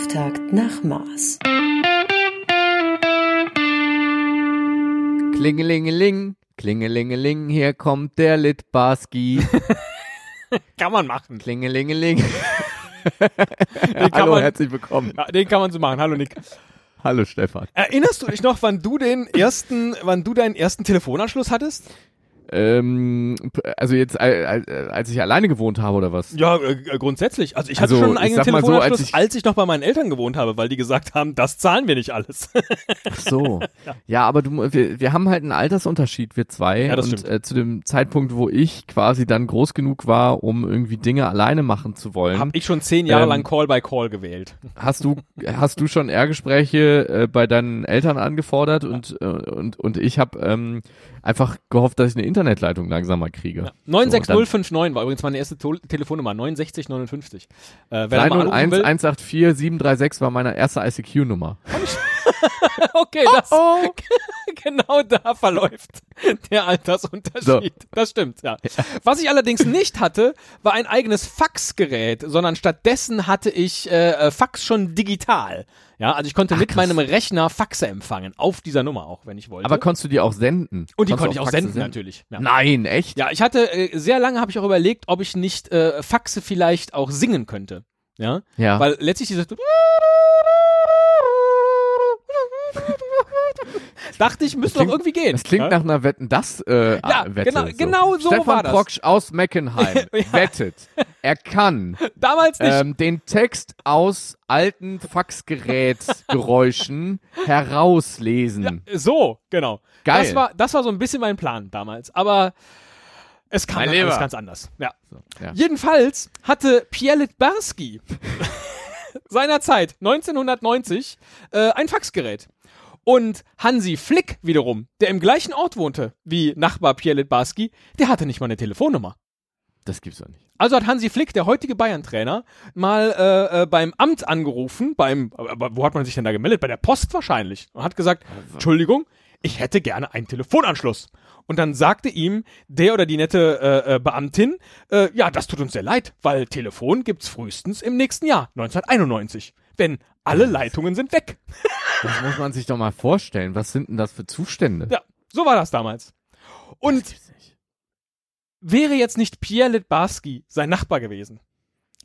Auftakt nach Mars. Klingelingeling, klingelingeling, hier kommt der Litbarski. Kann man machen. Klingelingeling. kann Hallo, man- herzlich willkommen. Den kann man so machen. Hallo Nick. Hallo Stefan. Erinnerst du dich noch, wann du den ersten, wann du deinen ersten Telefonanschluss hattest? Ähm, also jetzt, äh, äh, als ich alleine gewohnt habe oder was? Ja, äh, grundsätzlich. Also ich hatte Also, schon einen eigenen mal so, Telefonanschluss, als ich- als ich noch bei meinen Eltern gewohnt habe, weil die gesagt haben, das zahlen wir nicht alles. Ach so. ja. aber du, wir, wir haben halt einen Altersunterschied, wir zwei. Ja, das und stimmt. äh, zu dem Zeitpunkt, wo ich quasi dann groß genug war, um irgendwie Dinge alleine machen zu wollen, Hab ich schon zehn Jahre Ähm, lang Call by Call gewählt. hast du hast du schon Ehrgespräche äh, bei deinen Eltern angefordert und äh, und und ich habe ähm, einfach gehofft, dass ich eine Internetleitung langsam mal kriege. Ja. So, und dann- 96059 war übrigens meine erste to Telefonnummer, 6959. Äh, wer da mal anrufen 301 will, 184 736 war meine erste ICQ-Nummer. okay, das, Oh. genau da verläuft der Altersunterschied. Das stimmt, ja. Was ich allerdings nicht hatte, war ein eigenes Faxgerät, sondern stattdessen hatte ich äh, äh, Fax schon digital. Ja, also ich konnte mit krass. meinem Rechner Faxe empfangen, auf dieser Nummer auch, wenn ich wollte. Aber konntest du die auch senden? Und die Konntest konnte ich auch Faxe senden, natürlich. Ja. Nein, echt? Ja, ich hatte äh, sehr lange habe ich auch überlegt, ob ich nicht äh, Faxe vielleicht auch singen könnte. Ja, Ja. weil letztlich dieses dachte ich, müsste doch irgendwie gehen. Das klingt ja? nach einer Wetten, das äh, Ja, Wette. genau- so. genau so Stefan war das. Proksch aus Meckenheim Ja. wettet, er kann damals nicht. ähm, den Text aus alten Faxgerätgeräuschen herauslesen. so, genau. Geil. Das war das war so ein bisschen mein Plan damals, aber es kam dann alles ganz anders. Ja. So, ja. Jedenfalls hatte Pierre Litbarski seinerzeit 1990 äh, ein Faxgerät. Und Hansi Flick wiederum, der im gleichen Ort wohnte wie Nachbar Pierre Litbarski, der hatte nicht mal eine Telefonnummer. Das gibt's doch nicht. Also hat Hansi Flick, der heutige Bayern-Trainer, mal äh, äh, beim Amt angerufen, beim, aber wo hat man sich denn da gemeldet? Bei der Post wahrscheinlich. Und hat gesagt, Entschuldigung, ich hätte gerne einen Telefonanschluss. Und dann sagte ihm der oder die nette äh, äh, Beamtin, äh, ja, das tut uns sehr leid, weil Telefon gibt's frühestens im nächsten Jahr, 1991. Denn alle Leitungen sind weg. Das muss man sich doch mal vorstellen. Was sind denn das für Zustände? Ja, so war das damals. Und wäre jetzt nicht Pierre Litbarski sein Nachbar gewesen,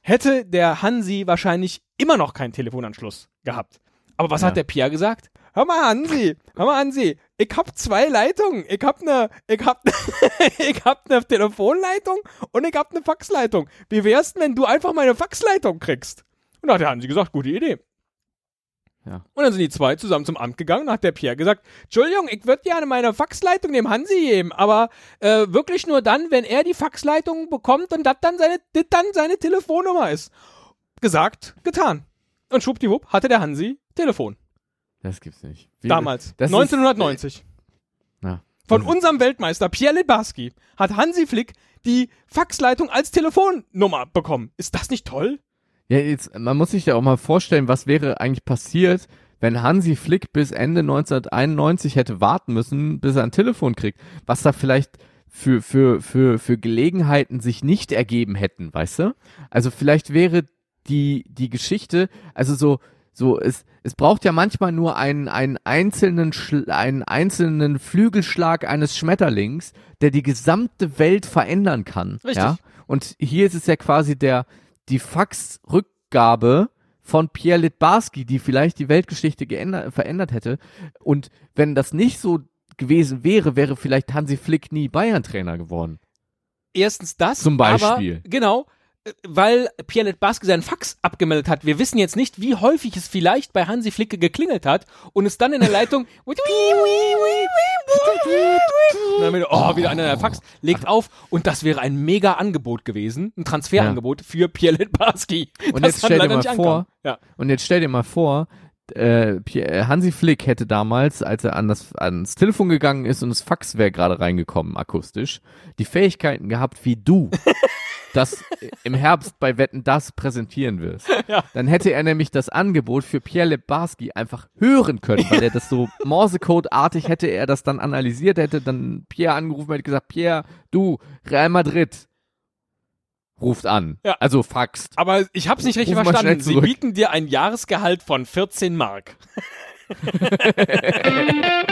hätte der Hansi wahrscheinlich immer noch keinen Telefonanschluss gehabt. Aber was Ja. hat der Pierre gesagt? Hör mal, Hansi, hör mal, Hansi, ich hab zwei Leitungen. Ich hab ne, ich hab, ich hab ne Telefonleitung und ich hab ne Faxleitung. Wie wär's denn, wenn du einfach meine Faxleitung kriegst? Und da hat der Hansi gesagt, gute Idee. Ja. Und dann sind die zwei zusammen zum Amt gegangen. Da hat der Pierre gesagt, Entschuldigung, ich würde gerne meine Faxleitung dem Hansi geben, aber äh, wirklich nur dann, wenn er die Faxleitung bekommt und das dann seine, das dann seine Telefonnummer ist. Gesagt, getan. Und schwuppdiwupp hatte der Hansi Telefon. Das gibt's nicht. Wie- Damals. das ist- 1990. Na, Von ist- unserem Weltmeister Pierre Lebarski hat Hansi Flick die Faxleitung als Telefonnummer bekommen. Ist das nicht toll? Ja, jetzt, man muss sich ja auch mal vorstellen, was wäre eigentlich passiert, wenn Hansi Flick bis Ende 1991 hätte warten müssen, bis er ein Telefon kriegt. Was da vielleicht für, für, für, für Gelegenheiten sich nicht ergeben hätten, weißt du? Also vielleicht wäre die, die Geschichte, also so, so, es, es braucht ja manchmal nur einen, einen einzelnen, Schl einen einzelnen Flügelschlag eines Schmetterlings, der die gesamte Welt verändern kann. Richtig. Ja? Und hier ist es ja quasi der, die Faxrückgabe von Pierre Litbarski, die vielleicht die Weltgeschichte geändert, verändert hätte. Und wenn das nicht so gewesen wäre, wäre vielleicht Hansi Flick nie Bayern-Trainer geworden. Erstens das. Zum Beispiel. Aber, genau. Weil Pierre Litbarski seinen Fax abgemeldet hat. Wir wissen jetzt nicht, wie häufig es vielleicht bei Hansi Flicke geklingelt hat und es dann in der Leitung oh, wieder einer der Fax, legt auf und das wäre ein mega Angebot gewesen, ein Transferangebot für Pierre Litbarski. Und das jetzt stell dir mal vor. Ja. Und jetzt stell dir mal vor, äh, äh, Hansi Flick hätte damals, als er an das, ans Telefon gegangen ist und das Fax wäre gerade reingekommen, akustisch, die Fähigkeiten gehabt wie du, das im Herbst bei Wetten das präsentieren wirst. Ja. Dann hätte er nämlich das Angebot für Pierre Lebarski einfach hören können, weil er das so Morsecode-artig hätte er das dann analysiert, hätte dann Pierre angerufen, hätte gesagt, Pierre, du, Real Madrid, ruft an. Ja. Also faxt. Aber ich hab's nicht richtig Ruf verstanden. Sie bieten dir ein Jahresgehalt von 14 Mark.